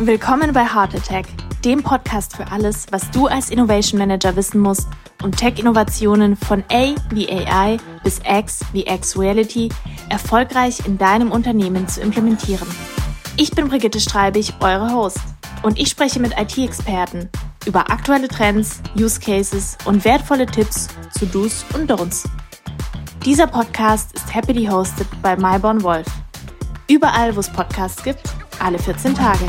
Willkommen bei Heart Attack, dem Podcast für alles, was du als Innovation Manager wissen musst, um Tech-Innovationen von A wie AI bis X wie X Reality erfolgreich in deinem Unternehmen zu implementieren. Ich bin Brigitte Streibig, eure Host, und ich spreche mit IT-Experten über aktuelle Trends, Use Cases und wertvolle Tipps zu Do's und Don'ts. Dieser Podcast ist happily hosted bei Myborn Wolf. Überall, wo es Podcasts gibt, alle 14 Tage.